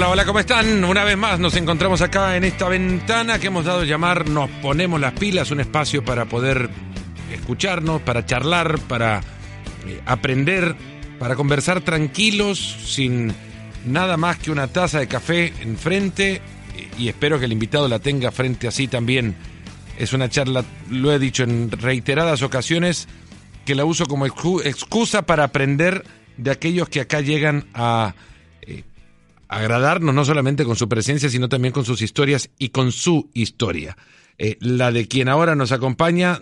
Hola, hola, ¿cómo están? Una vez más nos encontramos acá en esta ventana que hemos dado a llamar Nos ponemos las pilas, un espacio para poder escucharnos, para charlar, para eh, aprender, para conversar tranquilos, sin nada más que una taza de café enfrente y espero que el invitado la tenga frente así también. Es una charla, lo he dicho en reiteradas ocasiones, que la uso como excusa para aprender de aquellos que acá llegan a agradarnos no solamente con su presencia, sino también con sus historias y con su historia. Eh, la de quien ahora nos acompaña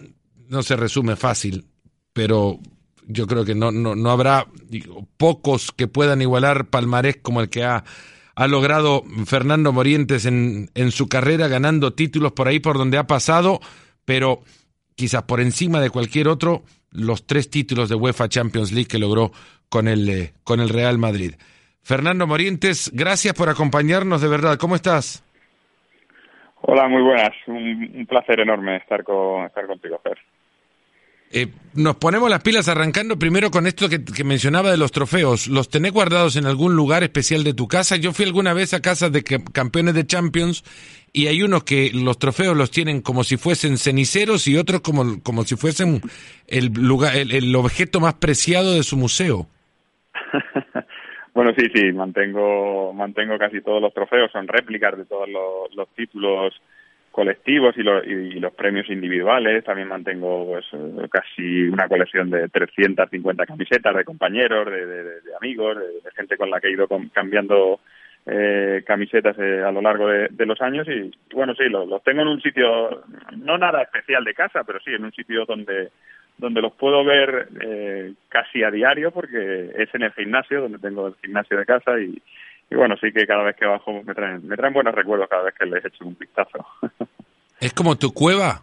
no se resume fácil, pero yo creo que no, no, no habrá pocos que puedan igualar palmarés como el que ha, ha logrado Fernando Morientes en, en su carrera, ganando títulos por ahí por donde ha pasado, pero quizás por encima de cualquier otro, los tres títulos de UEFA Champions League que logró con el, eh, con el Real Madrid. Fernando Morientes, gracias por acompañarnos de verdad. ¿Cómo estás? Hola, muy buenas. Un, placer enorme estar, con, estar contigo, Fer. Eh, nos ponemos las pilas arrancando primero con esto que, mencionaba de los trofeos. ¿Los tenés guardados en algún lugar especial de tu casa? Yo fui alguna vez a casas de campeones de Champions y hay unos que los trofeos los tienen como si fuesen ceniceros y otros como, como si fuesen el, lugar, el, objeto más preciado de su museo. bueno, sí, sí, mantengo, mantengo casi todos los trofeos, son réplicas de todos los títulos colectivos y, y, los premios individuales. También mantengo pues, casi una colección de 350 camisetas de compañeros, de, amigos, de, gente con la que he ido cambiando eh, camisetas eh, a lo largo de, los años. Y bueno, sí, los, tengo en un sitio, no nada especial de casa, pero sí en un sitio donde donde los puedo ver eh, casi a diario porque es en el gimnasio, donde tengo el gimnasio de casa y, y bueno, sí que cada vez que bajo me traen, me traen buenos recuerdos cada vez que les echo un vistazo. Es como tu cueva.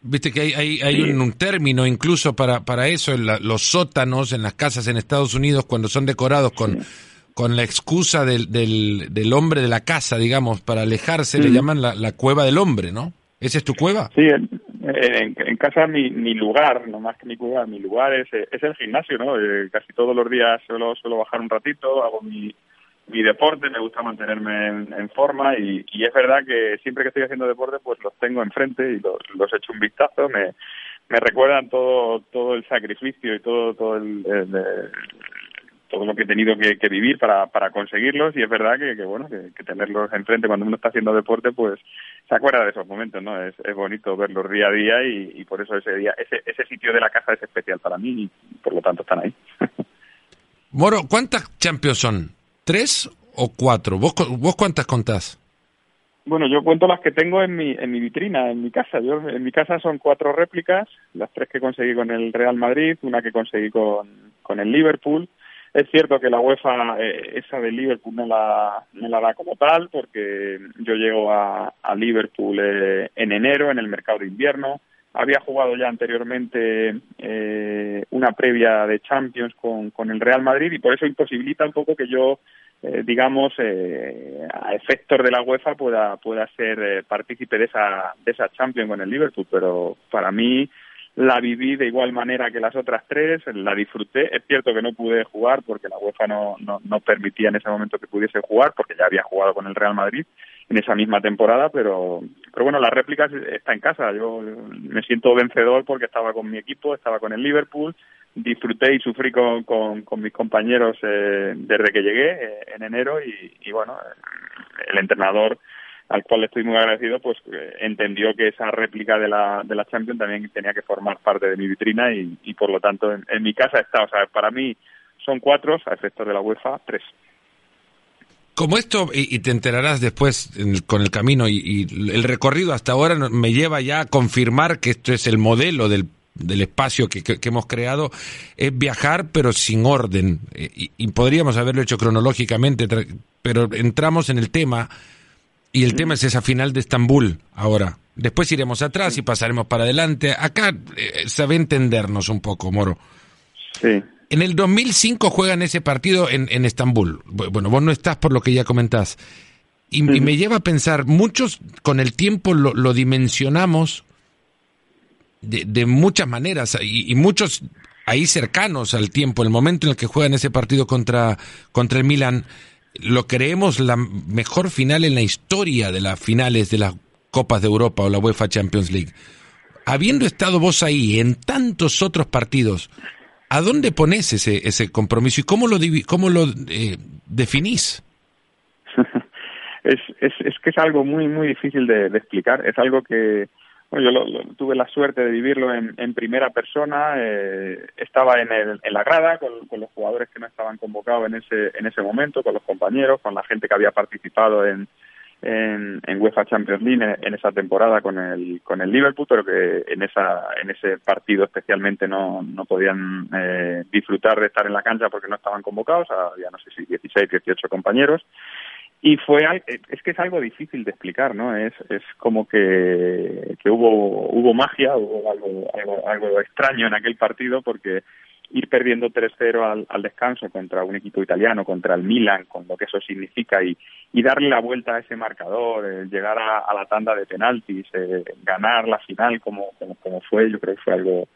Viste que hay, hay, hay un, término incluso para, para eso, en los sótanos en las casas en Estados Unidos cuando son decorados con, con la excusa del, del, del, hombre de la casa, digamos, para alejarse, le llaman la, la cueva del hombre, ¿no? ¿Esa es tu cueva? Sí, en, en, casa mi, mi lugar, no más que mi cueva, mi lugar es, es el gimnasio, ¿no? Eh, casi todos los días suelo, suelo bajar un ratito, hago mi, mi deporte, me gusta mantenerme en, forma y, es verdad que siempre que estoy haciendo deporte pues los tengo enfrente y los, los echo un vistazo, me, me recuerdan todo todo el sacrificio y todo todo el, todo lo que he tenido que, vivir para, para conseguirlos y es verdad que, bueno que, tenerlos enfrente cuando uno está haciendo deporte pues se acuerda de esos momentos no es, es bonito verlos día a día y, y por eso ese día ese ese sitio de la casa es especial para mí y por lo tanto están ahí Moro cuántas Champions son ¿Tres o cuatro? ¿Vos, vos cuántas contás? Bueno, yo cuento las que tengo en mi, en mi vitrina, en mi casa. Yo, en mi casa son cuatro réplicas, las tres que conseguí con el Real Madrid, una que conseguí con, con el Liverpool. Es cierto que la UEFA, eh, esa de Liverpool, me la, me la da como tal, porque yo llego a, a Liverpool eh, en enero, en el mercado de invierno. Había jugado ya anteriormente eh, una previa de Champions con, con el Real Madrid y por eso imposibilita un poco que yo eh, digamos, eh, a efectos de la UEFA pueda, pueda ser eh, partícipe de esa, de esa Champions con el Liverpool, pero para mí la viví de igual manera que las otras tres, la disfruté. Es cierto que no pude jugar porque la UEFA no, no, no permitía en ese momento que pudiese jugar, porque ya había jugado con el Real Madrid en esa misma temporada, pero, pero bueno, la réplica está en casa. Yo me siento vencedor porque estaba con mi equipo, estaba con el Liverpool, disfruté y sufrí con, con, mis compañeros eh, desde que llegué eh, en enero y, bueno, el entrenador al cual estoy muy agradecido, pues eh, entendió que esa réplica de la, de la Champions también tenía que formar parte de mi vitrina y, y por lo tanto en, mi casa está, o sea, para mí son cuatro, a efectos de la UEFA, tres. Como esto, y, te enterarás después con el camino, y, y, el recorrido hasta ahora me lleva ya a confirmar que esto es el modelo del del espacio que, que, hemos creado es viajar pero sin orden eh, y, podríamos haberlo hecho cronológicamente pero entramos en el tema y el tema es esa final de Estambul. Ahora. Después iremos atrás y pasaremos para adelante. Acá eh, a entendernos un poco Moro. Sí. En el 2005 juegan ese partido en, en Estambul. Bueno vos no estás por lo que ya comentás. Y, me lleva a pensar muchos con el tiempo lo, lo dimensionamos de, muchas maneras. Y, muchos ahí cercanos al tiempo, el momento en el que juegan ese partido contra, contra el Milan, lo creemos la mejor final en la historia de las finales de las Copas de Europa o la UEFA Champions League. Habiendo estado vos ahí en tantos otros partidos, ¿a dónde pones ese, ese compromiso y cómo lo, cómo lo eh, definís? es, es, es que es algo muy, muy difícil de, explicar. Es algo que, yo tuve la suerte de vivirlo en, en primera persona. Eh, estaba en, el, en la grada con, con, los jugadores que no estaban convocados en ese, en ese momento, con los compañeros, con la gente que había participado en, en, en UEFA Champions League en, esa temporada con el, con el Liverpool, pero que en, esa, en ese partido especialmente no, no podían eh, disfrutar de estar en la cancha porque no estaban convocados. Había, no sé si 16, 18 compañeros y fue es que es algo difícil de explicar no es es como que, que hubo hubo magia hubo algo, algo, algo extraño en aquel partido porque ir perdiendo 3-0 al, descanso contra un equipo italiano, contra el Milan, con lo que eso significa, y, y darle la vuelta a ese marcador, eh, llegar a, la tanda de penaltis, eh, ganar la final como, como, como, fue, yo creo que fue algo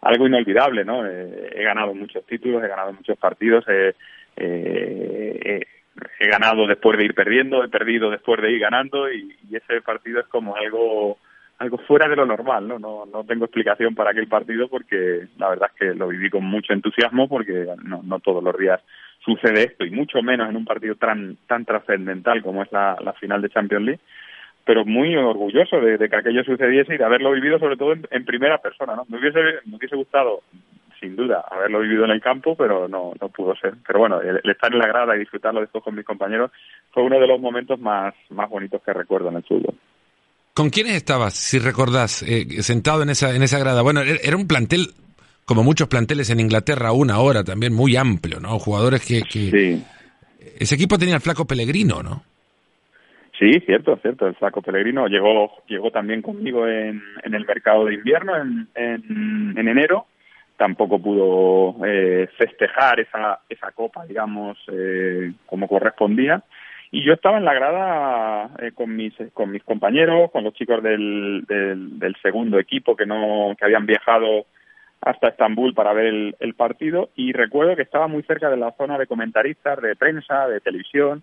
algo inolvidable, ¿no? Eh, he ganado muchos títulos, he ganado muchos partidos, eh, eh, he ganado después de ir perdiendo, he perdido después de ir ganando y, ese partido es como algo algo fuera de lo normal, ¿no? ¿no? No tengo explicación para aquel partido porque la verdad es que lo viví con mucho entusiasmo porque no, no todos los días sucede esto y mucho menos en un partido tan tan trascendental como es la, la final de Champions League pero muy orgulloso de, que aquello sucediese y de haberlo vivido sobre todo en, en primera persona, ¿no? Me hubiese, me hubiese gustado sin duda, haberlo vivido en el campo, pero no, no pudo ser. Pero bueno, el, estar en la grada y disfrutarlo después con mis compañeros fue uno de los momentos más, más bonitos que recuerdo en el fútbol. ¿Con quiénes estabas, si recordás, eh, sentado en esa, en esa grada? Bueno, era un plantel, como muchos planteles en Inglaterra aún ahora, también muy amplio, ¿no? Jugadores que... que... Sí. Ese equipo tenía el flaco Pellegrino, ¿no? Sí, cierto, cierto. El flaco Pellegrino llegó llegó también conmigo en, en el mercado de invierno en, en, en enero tampoco pudo eh, festejar esa, esa copa, digamos, eh, como correspondía. Y yo estaba en la grada eh, con mis con mis compañeros, con los chicos del, del, del, segundo equipo que no que habían viajado hasta Estambul para ver el, el, partido y recuerdo que estaba muy cerca de la zona de comentaristas, de prensa, de televisión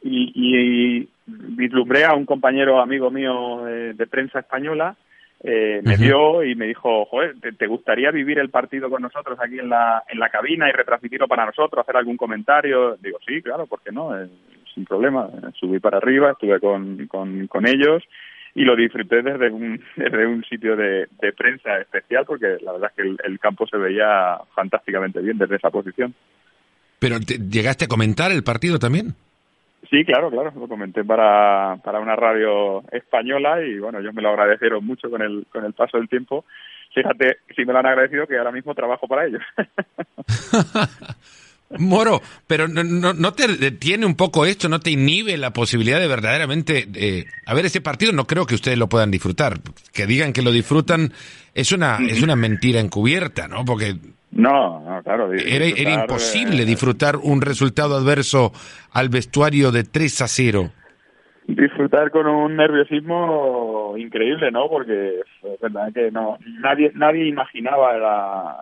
y, y vislumbré a un compañero amigo mío de prensa española eh, me vio y me dijo, joder, ¿te, gustaría vivir el partido con nosotros aquí en la, en la cabina y retransmitirlo para nosotros, hacer algún comentario? Digo, sí, claro, ¿por qué no? Eh, sin problema. Subí para arriba, estuve con, con, con ellos y lo disfruté desde un, desde un sitio de, de prensa especial porque la verdad es que el, el, campo se veía fantásticamente bien desde esa posición. ¿Pero te, llegaste a comentar el partido también? Sí, claro, claro, lo comenté para, para una radio española y bueno, ellos me lo agradecieron mucho con el, con el paso del tiempo. Fíjate, si me lo han agradecido que ahora mismo trabajo para ellos. Moro, pero no, no, no, te detiene un poco esto, no te inhibe la posibilidad de verdaderamente... Eh, a ver, ese partido no creo que ustedes lo puedan disfrutar. Que digan que lo disfrutan es una, es una mentira encubierta, ¿no? Porque no, no, claro. Era, era, imposible eh, disfrutar un resultado adverso al vestuario de 3 a 0. Disfrutar con un nerviosismo increíble, ¿no? Porque es verdad que no nadie nadie imaginaba la,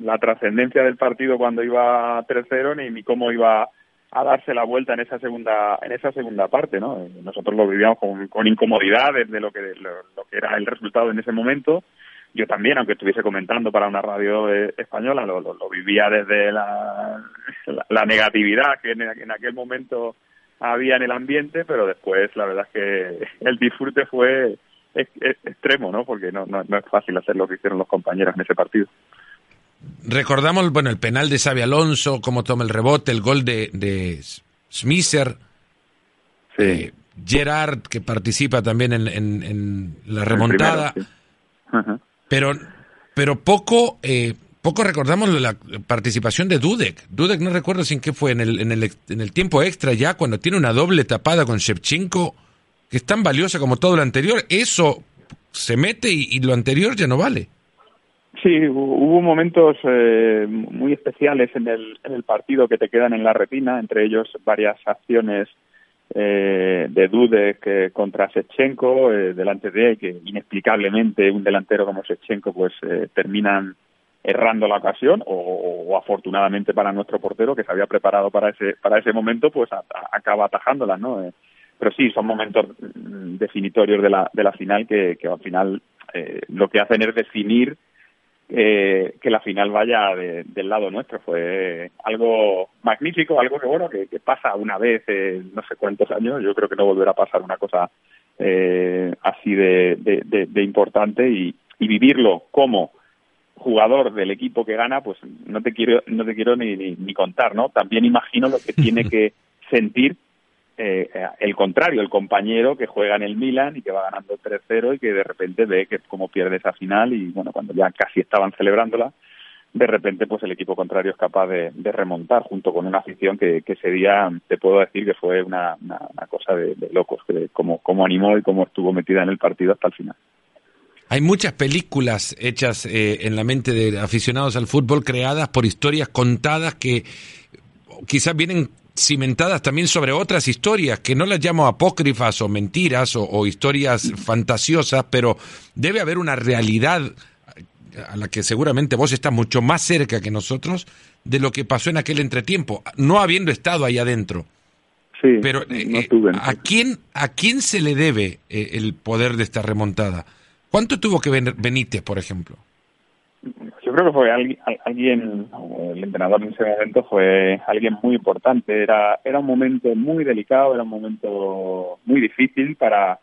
la trascendencia del partido cuando iba 3-0 ni, ni cómo iba a darse la vuelta en esa segunda en esa segunda parte, ¿no? Nosotros lo vivíamos con, con incomodidad de lo que lo, lo que era el resultado en ese momento yo también, aunque estuviese comentando para una radio eh, española, lo, lo, lo, vivía desde la, la, la negatividad que en, en, aquel momento había en el ambiente, pero después la verdad es que el disfrute fue extremo, ¿no? Porque no, no, no, es fácil hacer lo que hicieron los compañeros en ese partido. Recordamos, bueno, el penal de Xavi Alonso, cómo toma el rebote, el gol de, de Smisser. Sí. Eh, Gerard, que participa también en, en, en la remontada. Primero, sí. -huh. Pero, pero poco, eh, poco recordamos la participación de Dudek. Dudek no recuerdo sin qué fue en el, en, el, en el tiempo extra ya, cuando tiene una doble tapada con Shevchenko, que es tan valiosa como todo lo anterior. Eso se mete y, lo anterior ya no vale. Sí, hubo momentos eh, muy especiales en el partido que te quedan en la retina, entre ellos varias acciones eh, de Dudek eh, contra Sechenko eh, delante de que inexplicablemente un delantero como Sechenko pues eh, terminan errando la ocasión o, afortunadamente para nuestro portero que se había preparado para ese para ese momento pues acaba atajándola no eh, pero sí son momentos mm, definitorios de la de la final que, que al final eh, lo que hacen es definir eh, que la final vaya del lado nuestro. Fue algo magnífico algo que bueno que, pasa una vez en no sé cuántos años. Yo creo que no volverá a pasar una cosa eh, así de, de, de importante. Y, y vivirlo como jugador del equipo que gana, pues no te quiero, no te quiero ni, ni, contar, ¿no? También imagino lo que tiene que sentir eh, el contrario, el compañero que juega en el Milan y que va ganando 3-0 y que de repente ve que como pierde esa final y bueno, cuando ya casi estaban celebrándola, de repente pues el equipo contrario es capaz de, remontar junto con una afición que, que, ese día te puedo decir que fue una, una, cosa de, de locos, que como, como animó y cómo estuvo metida en el partido hasta el final. Hay muchas películas hechas eh, en la mente de aficionados al fútbol creadas por historias contadas que quizás vienen cimentadas también sobre otras historias, que no las llamo apócrifas o mentiras o, historias fantasiosas, pero debe haber una realidad a la que seguramente vos estás mucho más cerca que nosotros de lo que pasó en aquel entretiempo, no habiendo estado ahí adentro. Sí, pero eh, ¿a quién a quién se le debe eh, el poder de esta remontada? ¿Cuánto tuvo que venir Benítez, por ejemplo? Creo que fue alguien, el entrenador en ese momento fue alguien muy importante. Era, era un momento muy delicado, era un momento muy difícil para,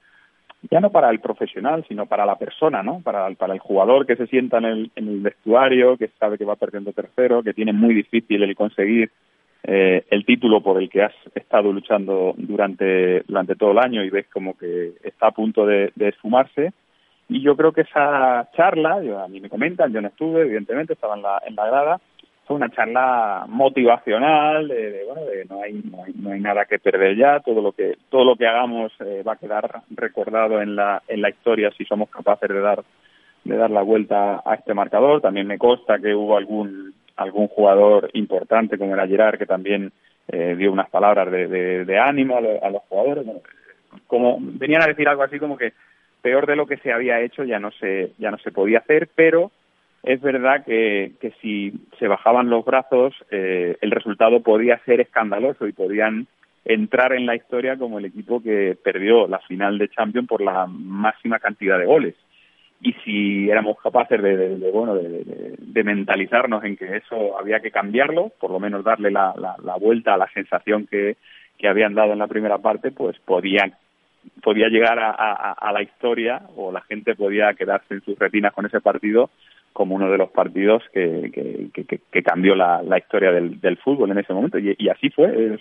ya no para el profesional, sino para la persona, ¿no? Para, para el jugador que se sienta en el, en el vestuario, que sabe que va perdiendo tercero, que tiene muy difícil el conseguir eh, el título por el que has estado luchando durante, durante todo el año y ves como que está a punto de, de esfumarse y yo creo que esa charla, yo, a mí me comentan, yo no estuve, evidentemente, estaba en la, en la grada, fue una charla motivacional, de, bueno, de no hay, no hay, nada que perder ya, todo lo que todo lo que hagamos eh, va a quedar recordado en la en la historia si somos capaces de dar de dar la vuelta a este marcador. También me consta que hubo algún algún jugador importante como era Gerard que también eh, dio unas palabras de, de, ánimo a, a los jugadores. como venían a decir algo así como que peor de lo que se había hecho ya no se ya no se podía hacer pero es verdad que, que si se bajaban los brazos eh, el resultado podía ser escandaloso y podían entrar en la historia como el equipo que perdió la final de Champions por la máxima cantidad de goles. Y si éramos capaces de, bueno de, mentalizarnos en que eso había que cambiarlo por lo menos darle la, la, vuelta a la sensación que, que habían dado en la primera parte pues podían podía llegar a, la historia o la gente podía quedarse en sus retinas con ese partido como uno de los partidos que, que, cambió la, historia del, del, fútbol en ese momento. Y, así fue eh,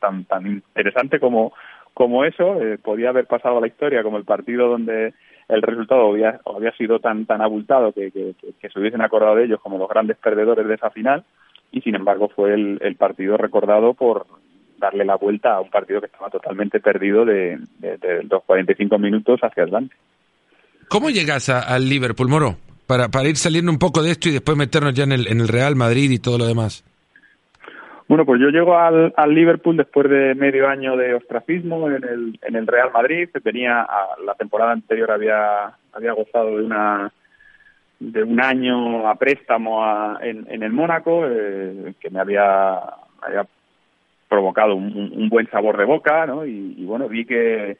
tan tan interesante como como eso eh, podía haber pasado a la historia como el partido donde el resultado había, había sido tan tan abultado que, se hubiesen acordado de ellos como los grandes perdedores de esa final. Y sin embargo fue el, el partido recordado por darle la vuelta a un partido que estaba totalmente perdido de, los 45 minutos hacia adelante. ¿Cómo llegas al Liverpool, Moro? Para, para ir saliendo un poco de esto y después meternos ya en el, en el Real Madrid y todo lo demás. Bueno, pues yo llego al, al, Liverpool después de medio año de ostracismo en el, en el Real Madrid. Tenía, la temporada anterior había, había gozado de una de un año a préstamo en, en el Mónaco, eh, que me había, había provocado un, buen sabor de boca, ¿no? Y, bueno, vi que,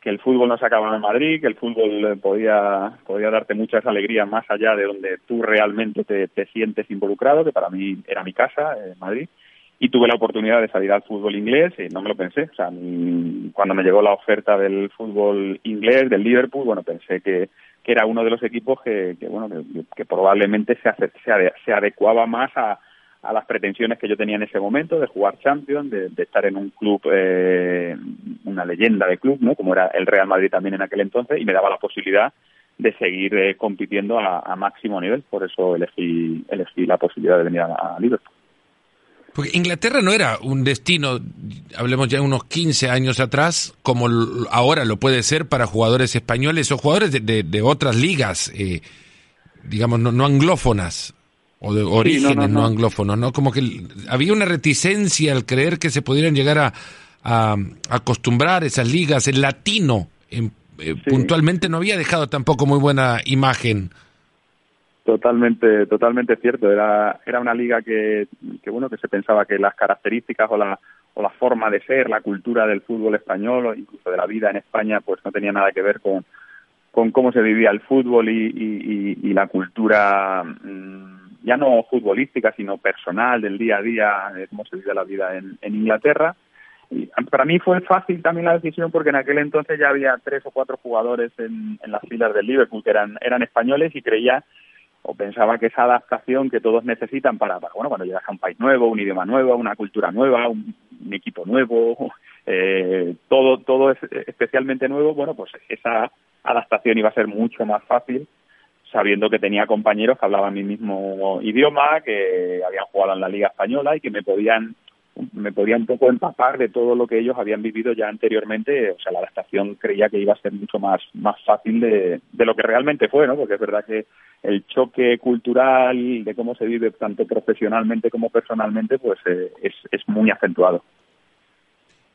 que el fútbol no se acababa en Madrid, que el fútbol podía, podía darte muchas alegrías más allá de donde tú realmente te, sientes involucrado, que para mí era mi casa, en Madrid, y tuve la oportunidad de salir al fútbol inglés y no me lo pensé. O sea, cuando me llegó la oferta del fútbol inglés, del Liverpool, bueno, pensé que, que era uno de los equipos que, que bueno, que, probablemente se, se, se adecuaba más a a las pretensiones que yo tenía en ese momento de jugar Champions, de, estar en un club, eh, una leyenda de club, ¿no? Como era el Real Madrid también en aquel entonces, y me daba la posibilidad de seguir eh, compitiendo a, máximo nivel. Por eso elegí, elegí la posibilidad de venir a, Liverpool. Porque Inglaterra no era un destino, hablemos ya unos 15 años atrás, como ahora lo puede ser para jugadores españoles o jugadores de, de, otras ligas, eh, digamos, no, no anglófonas o de orígenes no, anglófonos, no, Como que había una reticencia al creer que se pudieran llegar a, a, acostumbrar esas ligas. El latino eh, puntualmente no había dejado tampoco muy buena imagen. Totalmente, totalmente cierto. Era, era una liga que, que, bueno, que se pensaba que las características o la, o la forma de ser, la cultura del fútbol español o incluso de la vida en España, pues no tenía nada que ver con, con cómo se vivía el fútbol y, y, y la cultura mm, ya no futbolística, sino personal del día a día, de cómo se vive la vida en, Inglaterra. Y para mí fue fácil también la decisión porque en aquel entonces ya había tres o cuatro jugadores en, en las filas del Liverpool que eran, eran españoles y creía o pensaba que esa adaptación que todos necesitan para, bueno, cuando llegas a un país nuevo, un idioma nuevo, una cultura nueva, un, equipo nuevo, eh, todo, todo es especialmente nuevo, bueno, pues esa adaptación iba a ser mucho más fácil sabiendo que tenía compañeros que hablaban mi mismo idioma, que habían jugado en la Liga Española y que me podían me podía un poco empapar de todo lo que ellos habían vivido ya anteriormente, o sea, la adaptación creía que iba a ser mucho más, más fácil de, de lo que realmente fue, ¿no? Porque es verdad que el choque cultural de cómo se vive tanto profesionalmente como personalmente, pues eh, es, es muy acentuado.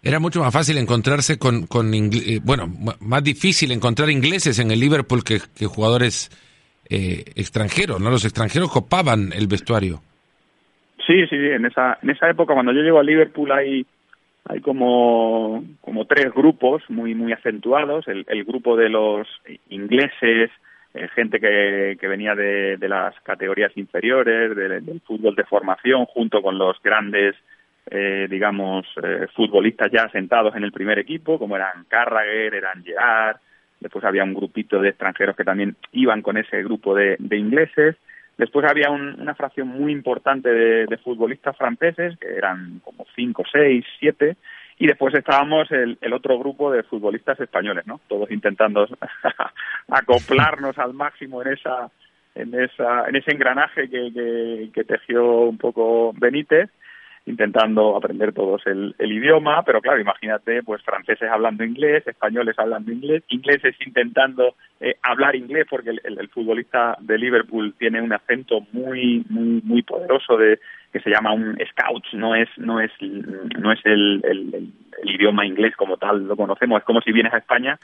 Era mucho más fácil encontrarse con, con eh, bueno, más difícil encontrar ingleses en el Liverpool que, que jugadores eh, extranjeros, ¿no? Los extranjeros copaban el vestuario. Sí, sí, en esa, en esa época cuando yo llego a Liverpool hay, hay como, como tres grupos muy, muy acentuados. El, el grupo de los ingleses, eh, gente que, que venía de, las categorías inferiores, del fútbol de formación, junto con los grandes, eh, digamos, eh, futbolistas ya sentados en el primer equipo, como eran Carragher, eran Gerard. Después había un grupito de extranjeros que también iban con ese grupo de, de ingleses. Después había una fracción muy importante de, futbolistas franceses, que eran como cinco, seis, siete, y después estábamos el, otro grupo de futbolistas españoles, ¿no? Todos intentando acoplarnos al máximo en esa, en esa, en ese engranaje que, que tejió un poco Benítez intentando aprender todos el, el, idioma, pero claro, imagínate, pues franceses hablando inglés, españoles hablando inglés, ingleses intentando eh, hablar inglés, porque el, el, futbolista de Liverpool tiene un acento muy, muy, muy poderoso de que se llama un scout, no es, no es, no es el, el, idioma inglés como tal lo conocemos, es como si vienes a España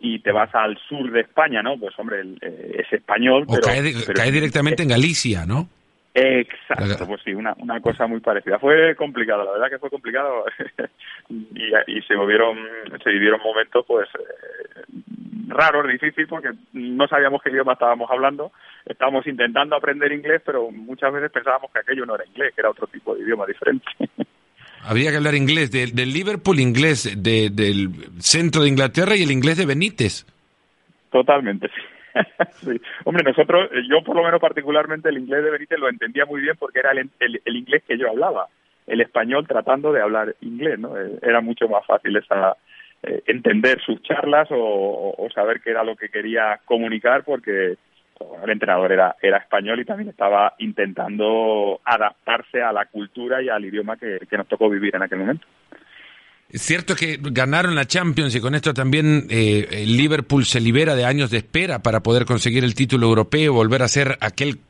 y te vas al sur de España, ¿no? Pues hombre, eh, es español, o cae, cae directamente en Galicia, ¿no? Exacto, pues sí, una, una cosa muy parecida. Fue complicado, la verdad que fue complicado y, y se movieron, se vivieron momentos pues eh, raros, difíciles porque no sabíamos qué idioma estábamos hablando, estábamos intentando aprender inglés, pero muchas veces pensábamos que aquello no era inglés, que era otro tipo de idioma diferente. Habría que hablar inglés del, del Liverpool, inglés de, del centro de Inglaterra y el inglés de Benítez. Totalmente, sí. sí. Hombre, nosotros, eh, yo por lo menos particularmente el inglés de Benítez lo entendía muy bien porque era el, el, inglés que yo hablaba. El español tratando de hablar inglés, ¿no? Eh, era mucho más fácil esa, eh, entender sus charlas o, saber qué era lo que quería comunicar porque el entrenador era, era español y también estaba intentando adaptarse a la cultura y al idioma que nos tocó vivir en aquel momento. Cierto que ganaron la Champions y con esto también eh, Liverpool se libera de años de espera para poder conseguir el título europeo, volver a ser aquel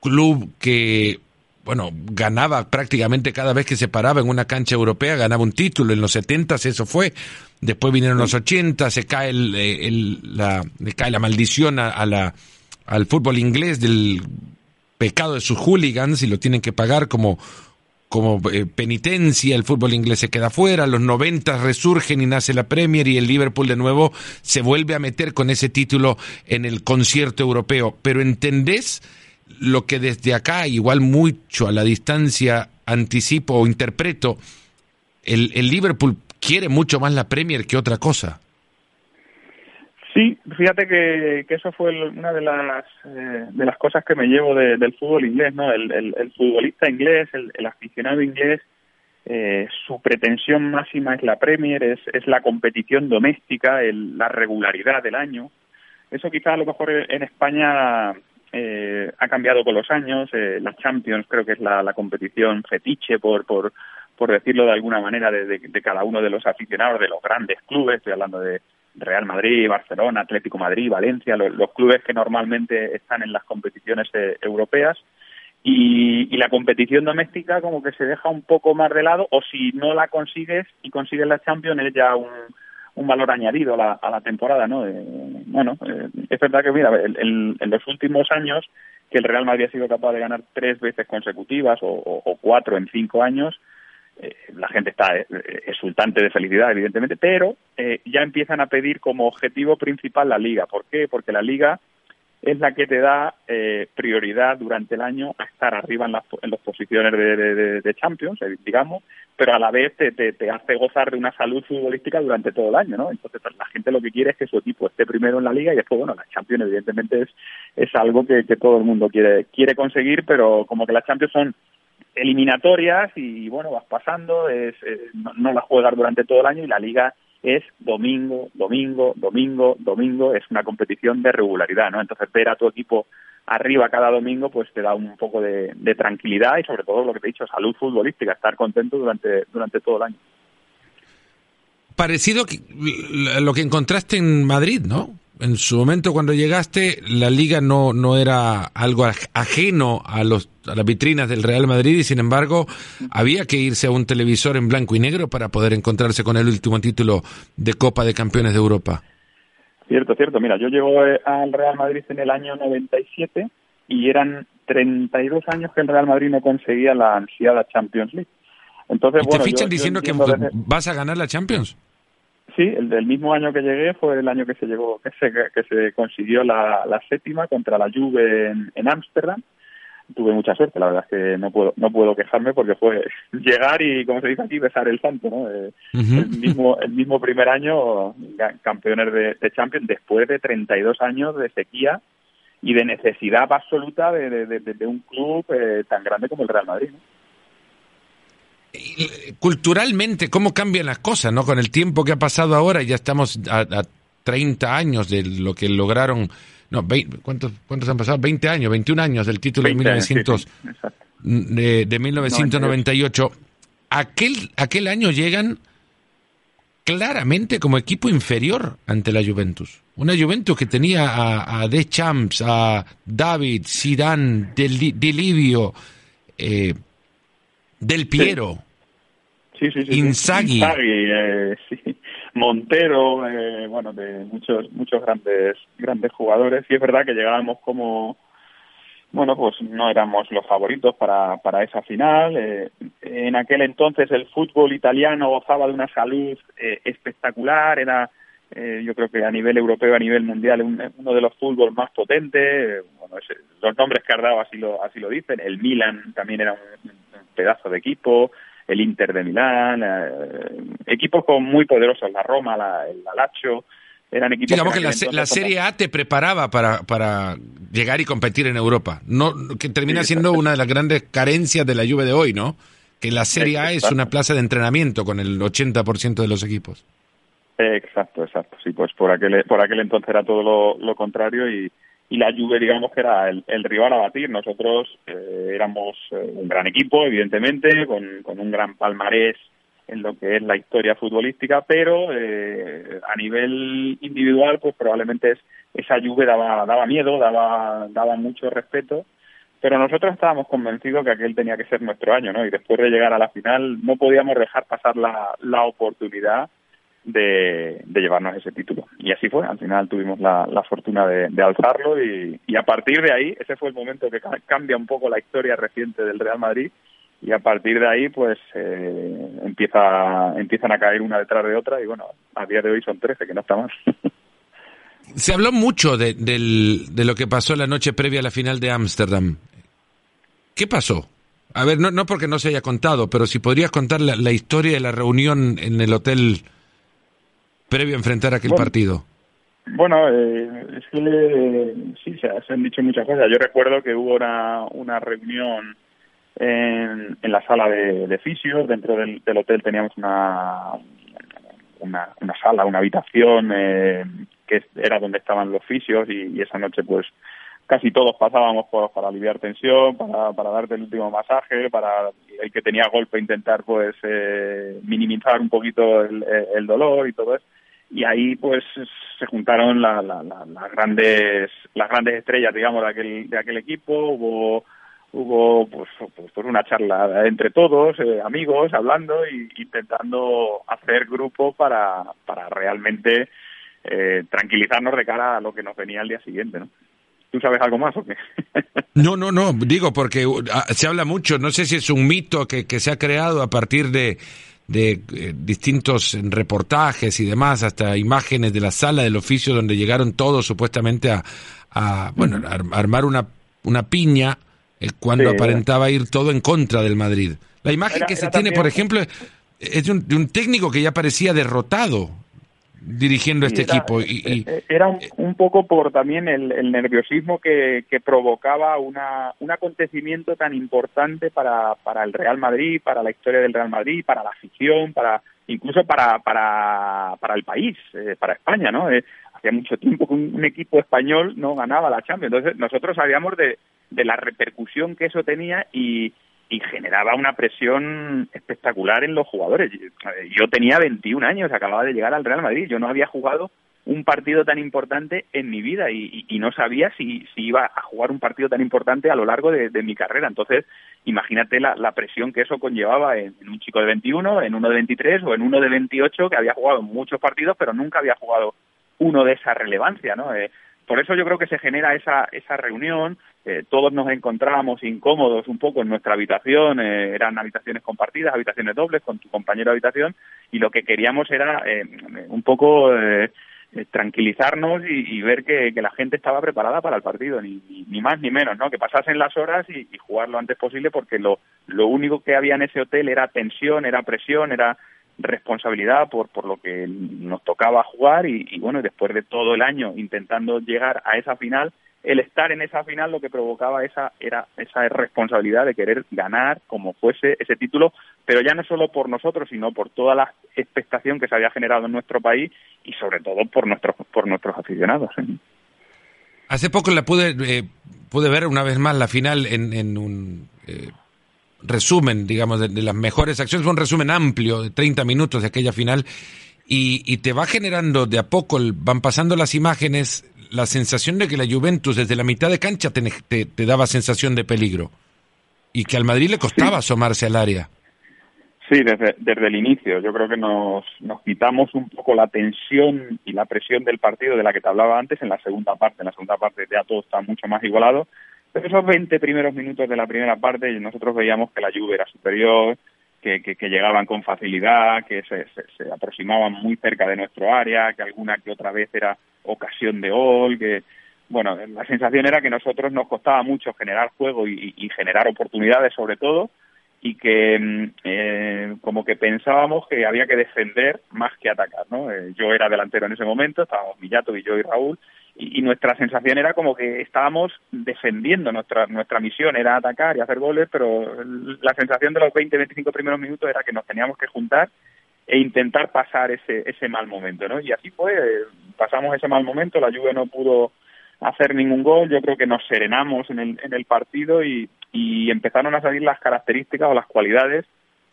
club que, bueno, ganaba prácticamente cada vez que se paraba en una cancha europea, ganaba un título. En los 70 eso fue. Después vinieron los 80, se cae, el, eh, la, cae la maldición a, la, al fútbol inglés del pecado de sus hooligans y lo tienen que pagar como como eh, penitencia, el fútbol inglés se queda fuera, los 90 resurgen y nace la Premier y el Liverpool de nuevo se vuelve a meter con ese título en el concierto europeo. Pero ¿entendés lo que desde acá, igual mucho a la distancia, anticipo o interpreto? El, el Liverpool quiere mucho más la Premier que otra cosa. Sí, fíjate que, eso fue una de las eh, de las cosas que me llevo de, del fútbol inglés, ¿no? El, futbolista inglés, el, aficionado inglés, eh, su pretensión máxima es la Premier, es, es la competición doméstica, el, la regularidad del año. Eso quizás a lo mejor en España eh, ha cambiado con los años. Eh, la Champions creo que es la, competición fetiche, por, por, por decirlo de alguna manera, de, de cada uno de los aficionados de los grandes clubes. Estoy hablando de Real Madrid, Barcelona, Atlético Madrid, Valencia, los, los clubes que normalmente están en las competiciones eh, europeas. Y, la competición doméstica como que se deja un poco más de lado, o si no la consigues y consigues la Champions es ya un, valor añadido a la, temporada, ¿no? Eh, bueno, eh, es verdad que, mira, en los últimos años que el Real Madrid ha sido capaz de ganar tres veces consecutivas o, cuatro en cinco años, eh, la gente está eh, exultante de felicidad, evidentemente, pero eh, ya empiezan a pedir como objetivo principal la liga. ¿Por qué? Porque la liga es la que te da eh, prioridad durante el año a estar arriba en las, en las posiciones de, de, Champions, eh, digamos, pero a la vez te, te, hace gozar de una salud futbolística durante todo el año, ¿no? Entonces la gente lo que quiere es que su equipo esté primero en la liga y después, bueno, la Champions evidentemente es, es algo que, que todo el mundo quiere, quiere conseguir, pero como que las Champions son eliminatorias y, bueno, vas pasando, es, no, no las juegas durante todo el año y la liga es domingo, domingo, domingo, domingo, es una competición de regularidad, ¿no? Entonces ver a tu equipo arriba cada domingo pues te da un poco de, tranquilidad y sobre todo lo que te he dicho, salud futbolística, estar contento durante, durante todo el año. Parecido a lo que encontraste en Madrid, ¿no? En su momento cuando llegaste la liga no, no era algo ajeno a, los, a las vitrinas del Real Madrid y sin embargo había que irse a un televisor en blanco y negro para poder encontrarse con el último título de Copa de Campeones de Europa. Cierto, cierto. Mira, yo llego eh, al Real Madrid en el año 97 y eran 32 años que el Real Madrid no conseguía la ansiada Champions League. Entonces, te fichan diciendo que vas a ganar la Champions? Sí, el del mismo año que llegué fue el año que se llegó, que se, que se consiguió la, la séptima contra la Juve en Ámsterdam. Tuve mucha suerte, la verdad es que no puedo no puedo quejarme porque fue llegar y, como se dice aquí, besar el santo, ¿no? Eh, el mismo el mismo primer año campeones de, de, Champions después de 32 años de sequía y de necesidad absoluta de, de, de un club eh, tan grande como el Real Madrid. ¿no? Culturalmente, ¿cómo cambian las cosas, no? Con el tiempo que ha pasado ahora, ya estamos a, 30 años de lo que lograron, no, ¿cuántos, ¿cuántos han pasado? 20 años, 21 años del título de 1900, de, de, 1998. Aquel, aquel año llegan claramente como equipo inferior ante la Juventus. Una Juventus que tenía a, a Champs, a David, Zidane, Delivio, eh, del Piero. Sí, sí, sí. Inzaghi. Eh, Montero, eh, bueno, de muchos muchos grandes grandes jugadores. Y es verdad que llegábamos como, bueno, pues no éramos los favoritos para, para esa final. Eh, en aquel entonces el fútbol italiano gozaba de una salud espectacular, era yo creo que a nivel europeo, a nivel mundial, uno de los fútbol más potentes. Bueno, los nombres que has dado así lo, así lo dicen. El Milan también era un, pedazo de equipo, el Inter de Milán, eh, equipos con muy poderosos, la Roma, la, el Alacho, eran equipos... Digamos que, la, Serie A te preparaba para, para llegar y competir en Europa, no que termina siendo una de las grandes carencias de la Juve de hoy, ¿no? Que la Serie A es una plaza de entrenamiento con el 80% de los equipos. Exacto, exacto. Sí, pues por aquel, por aquel entonces era todo lo, lo contrario y, y la Juve digamos que era el, rival a batir. Nosotros eh, éramos eh, un gran equipo, evidentemente, con, un gran palmarés en lo que es la historia futbolística, pero eh, a nivel individual, pues probablemente esa Juve daba, daba miedo, daba, daba mucho respeto, pero nosotros estábamos convencidos que aquel tenía que ser nuestro año, ¿no? Y después de llegar a la final no podíamos dejar pasar la, la oportunidad de, llevarnos ese título. Y así fue, al final tuvimos la, fortuna de, alzarlo y, a partir de ahí, ese fue el momento que cambia un poco la historia reciente del Real Madrid y a partir de ahí pues eh, empieza, empiezan a caer una detrás de otra y bueno, a día de hoy son 13, que no está más. Se habló mucho de, de lo que pasó la noche previa a la final de Ámsterdam. ¿Qué pasó? A ver, no, no porque no se haya contado, pero si podrías contar la, la historia de la reunión en el hotel previo a enfrentar aquel partido? Bueno, eh, es que sí, se, han dicho muchas cosas. Yo recuerdo que hubo una, una reunión en, en la sala de, de fisios. Dentro del, hotel teníamos una, una, una, sala, una habitación eh, que era donde estaban los fisios y, esa noche pues casi todos pasábamos por, para aliviar tensión, para, para darte el último masaje, para el que tenía golpe intentar pues eh, minimizar un poquito el, el dolor y todo eso y ahí pues se juntaron las grandes las grandes estrellas digamos de aquel de aquel equipo. Hubo hubo pues, pues, pues una charla entre todos eh, amigos hablando y intentando hacer grupo para para realmente eh, tranquilizarnos de cara a lo que nos venía al día siguiente no ¿Tú sabes algo más o qué? no, no, no, digo porque uh, ah, se habla mucho, no sé si es un mito que, que se ha creado a partir de, de eh, distintos reportajes y demás, hasta imágenes de la sala del oficio donde llegaron todos supuestamente a, a bueno, a armar una, una piña eh, cuando aparentaba ir todo en contra del Madrid. La imagen que se tiene, por ejemplo, es de un, técnico que ya parecía derrotado dirigiendo este equipo. Y, eh, era un, poco por también el, nerviosismo que, que provocaba una, un acontecimiento tan importante para, para el Real Madrid, para la historia del Real Madrid, para la afición, para incluso para, para, para el país, eh, para España, ¿no? Eh, hacía mucho tiempo que un, equipo español no ganaba la Champions. Entonces nosotros sabíamos de, de la repercusión que eso tenía y, y generaba una presión espectacular en los jugadores. Yo tenía 21 años, acababa de llegar al Real Madrid, yo no había jugado un partido tan importante en mi vida y, no sabía si, si, iba a jugar un partido tan importante a lo largo de, mi carrera. Entonces, imagínate la, presión que eso conllevaba en, un chico de 21, en uno de 23 o en uno de 28 que había jugado muchos partidos pero nunca había jugado uno de esa relevancia, ¿no? Eh, por eso yo creo que se genera esa, esa reunión, eh, todos nos encontrábamos incómodos un poco en nuestra habitación, eh, eran habitaciones compartidas, habitaciones dobles con tu compañero de habitación, y lo que queríamos era eh, un poco tranquilizarnos y, ver que, la gente estaba preparada para el partido, ni, ni, más ni menos, ¿no? Que pasasen las horas y, y jugar lo antes posible, porque lo, lo único que había en ese hotel era tensión, era presión, era responsabilidad por, por lo que nos tocaba jugar y, bueno, después de todo el año intentando llegar a esa final, el estar en esa final lo que provocaba esa era esa responsabilidad de querer ganar como fuese ese título, pero ya no solo por nosotros, sino por toda la expectación que se había generado en nuestro país y sobre todo por nuestros por nuestros aficionados. Hace poco la pude eh, pude ver una vez más la final en, en un eh, resumen, digamos, de, las mejores acciones, fue un resumen amplio de 30 minutos de aquella final y, y te va generando de a poco, van pasando las imágenes, la sensación de que la Juventus desde la mitad de cancha te, te, daba sensación de peligro y que al Madrid le costaba asomarse al área. Sí, desde, desde el inicio. Yo creo que nos, nos quitamos un poco la tensión y la presión del partido de la que te hablaba antes en la segunda parte. En la segunda parte ya todo está mucho más igualado esos 20 primeros minutos de la primera parte nosotros veíamos que la lluvia era superior, que, que, llegaban con facilidad, que se, se, aproximaban muy cerca de nuestro área, que alguna que otra vez era ocasión de gol, que bueno, la sensación era que nosotros nos costaba mucho generar juego y, y generar oportunidades sobre todo y que mm, eh, como que pensábamos que había que defender más que atacar, ¿no? Eh, yo era delantero en ese momento, estábamos Millato y yo y Raúl, y, nuestra sensación era como que estábamos defendiendo nuestra nuestra misión era atacar y hacer goles pero la sensación de los 20 25 primeros minutos era que nos teníamos que juntar e intentar pasar ese ese mal momento no y así fue pasamos ese mal momento la Juve no pudo hacer ningún gol yo creo que nos serenamos en el en el partido y, y empezaron a salir las características o las cualidades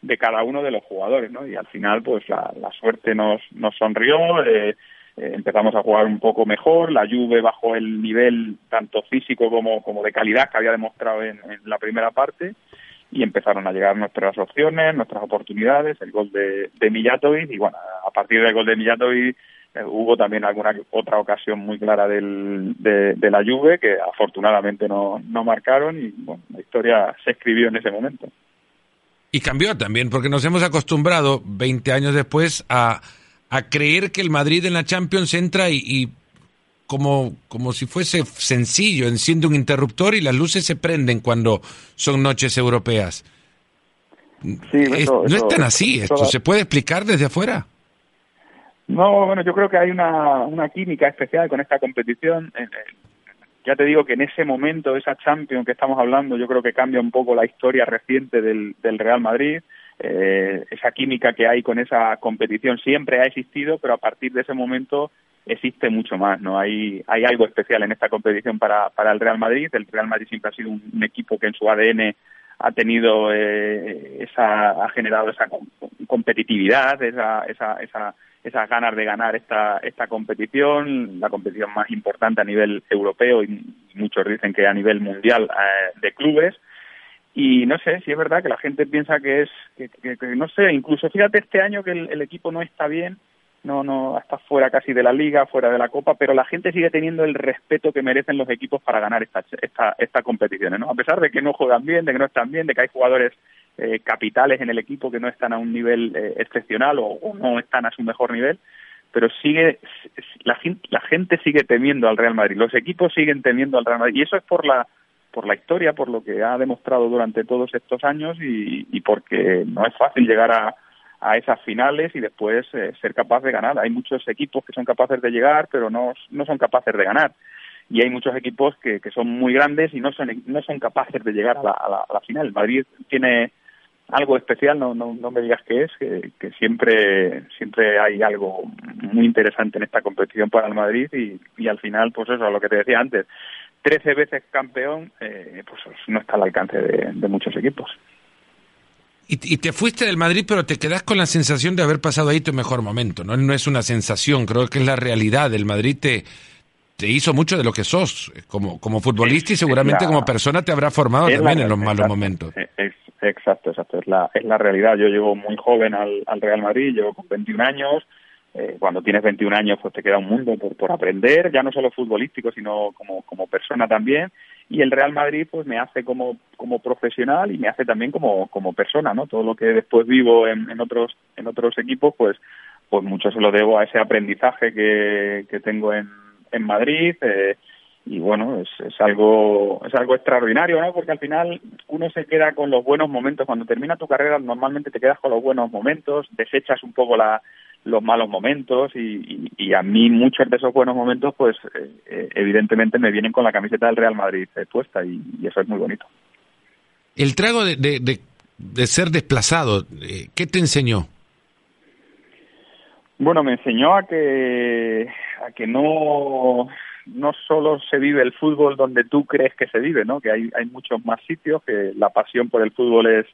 de cada uno de los jugadores no y al final pues la, la suerte nos nos sonrió eh, eh, empezamos a jugar un poco mejor, la Juve bajó el nivel tanto físico como, como de calidad que había demostrado en, la primera parte y empezaron a llegar nuestras opciones, nuestras oportunidades, el gol de, de Mijatovic y bueno, a partir del gol de Mijatovic eh, hubo también alguna otra ocasión muy clara del, de, de, la Juve que afortunadamente no, no marcaron y bueno, la historia se escribió en ese momento. Y cambió también porque nos hemos acostumbrado 20 años después a a creer que el Madrid en la Champions entra y, como, como si fuese sencillo, enciende un interruptor y las luces se prenden cuando son noches europeas. no es tan así esto, ¿se puede explicar desde afuera? No, bueno, yo creo que hay una, una química especial con esta competición. Ya te digo que en ese momento, esa Champions que estamos hablando, yo creo que cambia un poco la historia reciente del, del Real Madrid eh, esa química que hay con esa competición siempre ha existido, pero a partir de ese momento existe mucho más, ¿no? Hay, hay algo especial en esta competición para, para el Real Madrid. El Real Madrid siempre ha sido un, equipo que en su ADN ha tenido eh, esa, ha generado esa competitividad, esa, esa, esa, esas ganas de ganar esta, esta competición, la competición más importante a nivel europeo y muchos dicen que a nivel mundial eh, de clubes y no sé si es verdad que la gente piensa que es que, no sé incluso fíjate este año que el, equipo no está bien no, no, está fuera casi de la liga, fuera de la copa, pero la gente sigue teniendo el respeto que merecen los equipos para ganar esta, esta, esta competiciones, ¿no? A pesar de que no juegan bien, de que no están bien, de que hay jugadores eh, capitales en el equipo que no están a un nivel eh, excepcional o, no están a su mejor nivel, pero sigue la, la gente sigue temiendo al Real Madrid, los equipos siguen temiendo al Real Madrid y eso es por la por la historia, por lo que ha demostrado durante todos estos años y, y porque no es fácil llegar a esas finales y después eh, ser capaz de ganar. Hay muchos equipos que son capaces de llegar, pero no, no son capaces de ganar. Y hay muchos equipos que, que son muy grandes y no son, no son capaces de llegar a la, a la, final. Madrid tiene algo especial, no, no, no me digas qué es, que, que, siempre, siempre hay algo muy interesante en esta competición para el Madrid y, y al final, pues eso, lo que te decía antes, 13 veces campeón, eh, pues no está al alcance de, de muchos equipos. Y, te fuiste del Madrid, pero te quedas con la sensación de haber pasado ahí tu mejor momento, ¿no? No es una sensación, creo que es la realidad. El Madrid te, te hizo mucho de lo que sos como, como futbolista y seguramente como persona te habrá formado también en los malos momentos. exacto, exacto, es la, es la realidad. Yo llevo muy joven al, al Real Madrid, llevo con 21 años. Eh, cuando tienes 21 años, pues te queda un mundo por, por aprender, ya no solo futbolístico, sino como, como persona también. Y el Real Madrid pues me hace como, como profesional y me hace también como, como persona, ¿no? Todo lo que después vivo en, en otros en otros equipos pues pues mucho se lo debo a ese aprendizaje que, que tengo en, en Madrid eh, y bueno es, es algo es algo extraordinario no porque al final uno se queda con los buenos momentos. Cuando termina tu carrera normalmente te quedas con los buenos momentos desechas un poco la los malos momentos y, y, a mí muchos de esos buenos momentos pues eh, eh, evidentemente me vienen con la camiseta del Real Madrid eh, puesta y, eso es muy bonito. El trago de, de, de, ser desplazado, ¿qué te enseñó? Bueno, me enseñó a que a que no no solo se vive el fútbol donde tú crees que se vive, ¿no? Que hay hay muchos más sitios, que la pasión por el fútbol es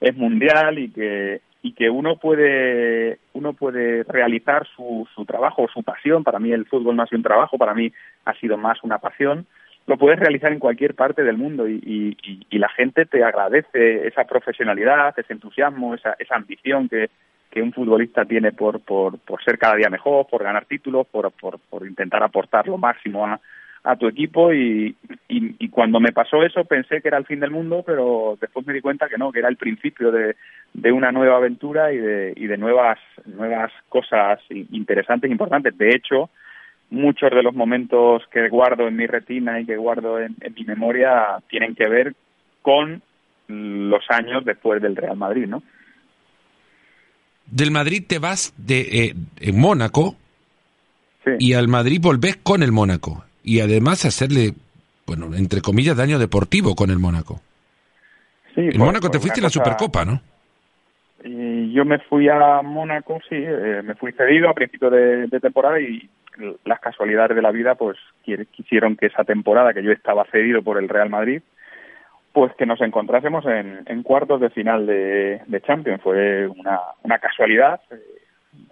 es mundial y que y que uno puede uno puede realizar su, su trabajo su pasión. Para mí el fútbol no ha sido un trabajo para mí ha sido más una pasión. Lo puedes realizar en cualquier parte del mundo y, y, la gente te agradece esa profesionalidad ese entusiasmo esa, esa ambición que, que un futbolista tiene por, por, por ser cada día mejor por ganar títulos por, por, por intentar aportar lo máximo a, a tu equipo y, y, cuando me pasó eso pensé que era el fin del mundo, pero después me di cuenta que no, que era el principio de, de una nueva aventura y de, y de nuevas, nuevas cosas interesantes, importantes. De hecho, muchos de los momentos que guardo en mi retina y que guardo en, mi memoria tienen que ver con los años después del Real Madrid, ¿no? Del Madrid te vas de eh, en Mónaco y al Madrid volvés con el Mónaco y además hacerle, bueno, entre comillas, daño deportivo con el Mónaco. Sí, el Mónaco te fuiste a la Supercopa, ¿no? Y yo me fui a Mónaco, sí, eh, me fui cedido a principio de, temporada y las casualidades de la vida pues quisieron que esa temporada que yo estaba cedido por el Real Madrid pues que nos encontrásemos en, en cuartos de final de, de Champions fue una, una casualidad eh,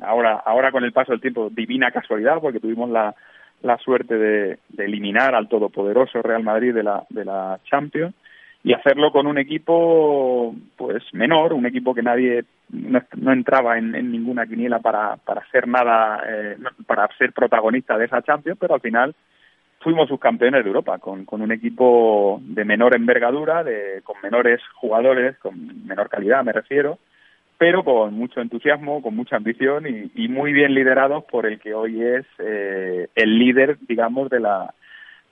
ahora ahora con el paso del tiempo divina casualidad porque tuvimos la, la suerte de, eliminar al todopoderoso Real Madrid de la, de la Champions y hacerlo con un equipo pues menor, un equipo que nadie no, entraba en, ninguna quiniela para, para ser nada, eh, para ser protagonista de esa Champions, pero al final fuimos subcampeones de Europa con, con un equipo de menor envergadura, de, con menores jugadores, con menor calidad me refiero, pero con mucho entusiasmo, con mucha ambición y, muy bien liderados por el que hoy es eh, el líder, digamos, de la,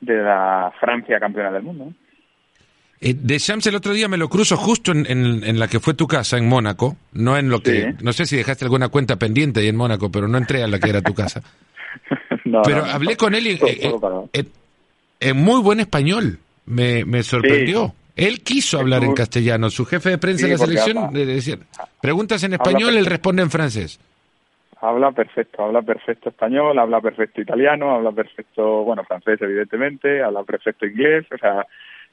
de la Francia campeona del mundo. Eh, de Shams el otro día me lo cruzo justo en, en, la que fue tu casa, en Mónaco, no en lo que, no sé si dejaste alguna cuenta pendiente ahí en Mónaco, pero no entré a la que era tu casa. pero hablé con él y, eh, en muy buen español, me, me sorprendió. Él quiso hablar en castellano. Su jefe de prensa de la selección le decía, preguntas en español, él responde en francés. Habla perfecto, habla perfecto español, habla perfecto italiano, habla perfecto, bueno, francés evidentemente, habla perfecto inglés, o sea,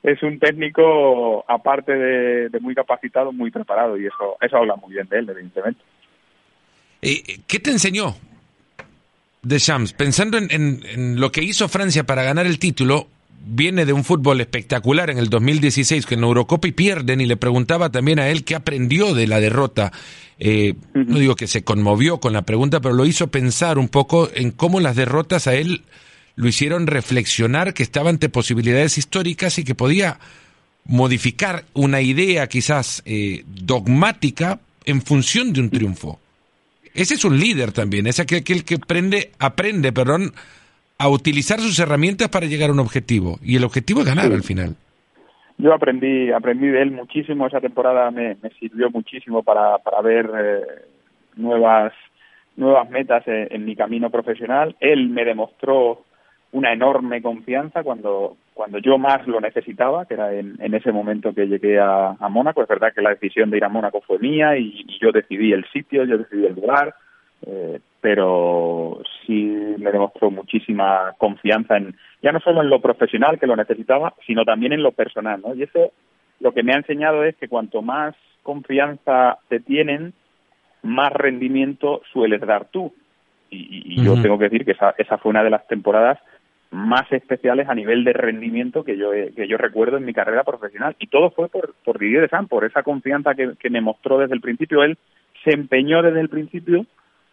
es un técnico aparte de, muy capacitado, muy preparado y eso eso habla muy bien de él, evidentemente. Eh, ¿Qué te enseñó de Shams? Pensando en, en, lo que hizo Francia para ganar el título, viene de un fútbol espectacular en el 2016 que en Eurocopa y pierden y le preguntaba también a él qué aprendió de la derrota. Eh, no digo que se conmovió con la pregunta, pero lo hizo pensar un poco en cómo las derrotas a él lo hicieron reflexionar que estaba ante posibilidades históricas y que podía modificar una idea quizás eh, dogmática en función de un triunfo. Ese es un líder también, es aquel, que aprende, aprende perdón, a utilizar sus herramientas para llegar a un objetivo. Y el objetivo es ganar al final. Yo aprendí, aprendí de él muchísimo, esa temporada me, sirvió muchísimo para, para ver eh, nuevas, nuevas metas en mi camino profesional. Él me demostró una enorme confianza cuando, cuando yo más lo necesitaba, que era en, en ese momento que llegué a, a, Mónaco. Es verdad que la decisión de ir a Mónaco fue mía y, yo decidí el sitio, yo decidí el lugar, eh, pero sí me demostró muchísima confianza en ya no solo en lo profesional que lo necesitaba, sino también en lo personal, ¿no? Y eso lo que me ha enseñado es que cuanto más confianza te tienen, más rendimiento sueles dar tú. Y, y yo tengo que decir que esa, esa fue una de las temporadas más especiales a nivel de rendimiento que yo, que yo recuerdo en mi carrera profesional. Y todo fue por, por Didier Deschamps, por esa confianza que, que me mostró desde el principio. Él se empeñó desde el principio,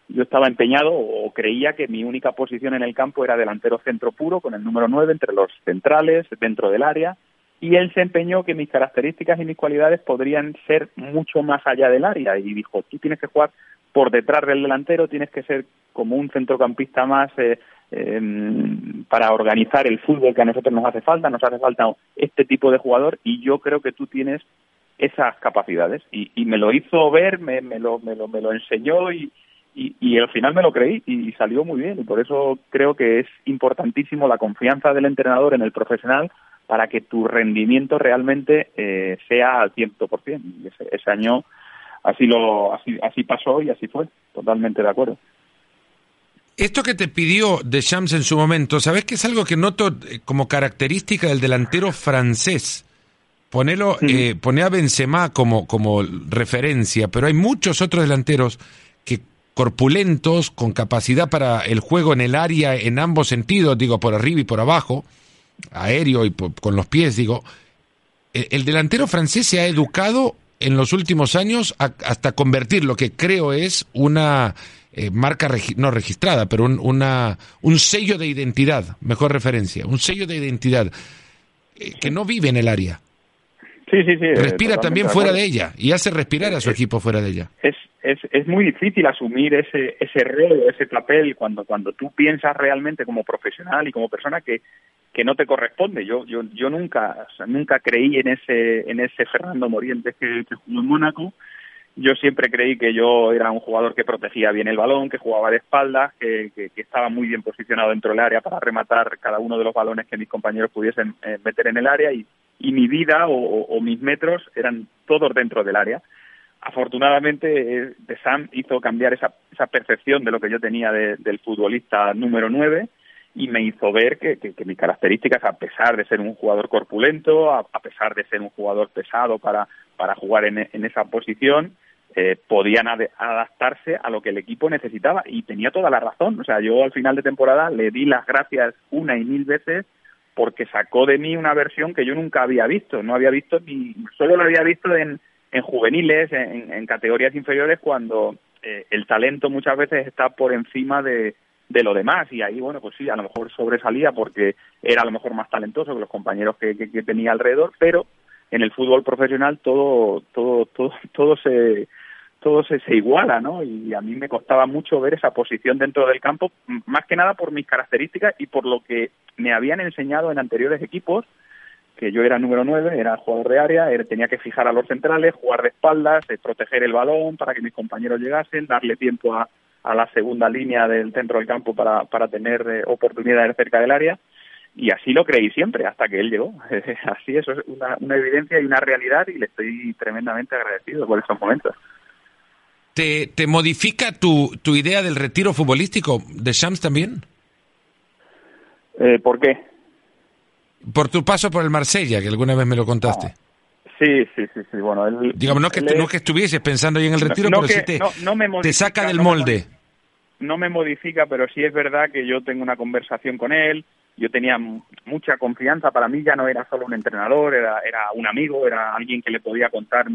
yo estaba empeñado o creía que mi única posición en el campo era delantero centro puro, con el número 9 entre los centrales, dentro del área, y él se empeñó que mis características y mis cualidades podrían ser mucho más allá del área y dijo, tú tienes que jugar por detrás del delantero, tienes que ser como un centrocampista más eh, Em, para organizar el fútbol que a nosotros nos hace falta, nos hace falta este tipo de jugador y yo creo que tú tienes esas capacidades y, y me lo hizo ver, me, me, lo, me, lo, me lo enseñó y, y, y, al final me lo creí y salió muy bien y por eso creo que es importantísimo la confianza del entrenador en el profesional para que tu rendimiento realmente eh, sea al 100%. Y ese, ese año así lo así así pasó y así fue, totalmente de acuerdo. Esto que te pidió de Shams en su momento, ¿sabes que es algo que noto eh, como característica del delantero francés? Ponelo, eh, pone a Benzema como, como referencia, pero hay muchos otros delanteros que corpulentos, con capacidad para el juego en el área en ambos sentidos, digo, por arriba y por abajo, aéreo y con los pies, digo. El, delantero francés se ha educado en los últimos años hasta convertir lo que creo es una eh, marca no registrada, pero un, una, un sello de identidad, mejor referencia, un sello de identidad eh, que no vive en el área. Sí, sí, sí. Respira también fuera de ella y hace respirar a su equipo fuera de ella. Es, es, es muy difícil asumir ese, ese rol, ese papel cuando, cuando tú piensas realmente como profesional y como persona que, que no te corresponde. Yo, yo, yo nunca, nunca creí en ese, en ese Fernando Morientes que, que jugó en Mónaco yo siempre creí que yo era un jugador que protegía bien el balón, que jugaba de espaldas, que, estaba muy bien posicionado dentro del área para rematar cada uno de los balones que mis compañeros pudiesen eh, meter en el área y, mi vida o, mis metros eran todos dentro del área. Afortunadamente, eh, De Sam hizo cambiar esa, esa percepción de lo que yo tenía del futbolista número 9 y me hizo ver que, mis características, a pesar de ser un jugador corpulento, a, pesar de ser un jugador pesado para, para jugar en, en esa posición, eh, podían adaptarse a lo que el equipo necesitaba y tenía toda la razón. O sea, yo al final de temporada le di las gracias una y mil veces porque sacó de mí una versión que yo nunca había visto. No había visto ni, solo lo había visto en, en juveniles, en, categorías inferiores, cuando eh, el talento muchas veces está por encima de, de lo demás y ahí bueno pues sí a lo mejor sobresalía porque era a lo mejor más talentoso que los compañeros que, que tenía alrededor pero en el fútbol profesional todo todo todo todo se todo se, se, iguala, ¿no? Y a mí me costaba mucho ver esa posición dentro del campo, más que nada por mis características y por lo que me habían enseñado en anteriores equipos, que yo era número 9, era jugador de área, tenía que fijar a los centrales, jugar de espaldas, eh, proteger el balón para que mis compañeros llegasen, darle tiempo a, a la segunda línea del centro del campo para, para tener eh, oportunidades cerca del área y así lo creí siempre hasta que él llegó. así eso es una, una evidencia y una realidad y le estoy tremendamente agradecido por esos momentos. ¿Te, te modifica tu, tu idea del retiro futbolístico de Shams también? Eh, ¿Por qué? Por tu paso por el Marsella, que alguna vez me lo contaste. Ah, sí, sí, sí, sí. Bueno, Digamos, no que, no que estuvieses pensando ahí en el retiro, pero sí te, te saca del molde. no me modifica, pero sí es verdad que yo tengo una conversación con él yo tenía mucha confianza, para mí ya no era solo un entrenador, era, era un amigo, era alguien que le podía contar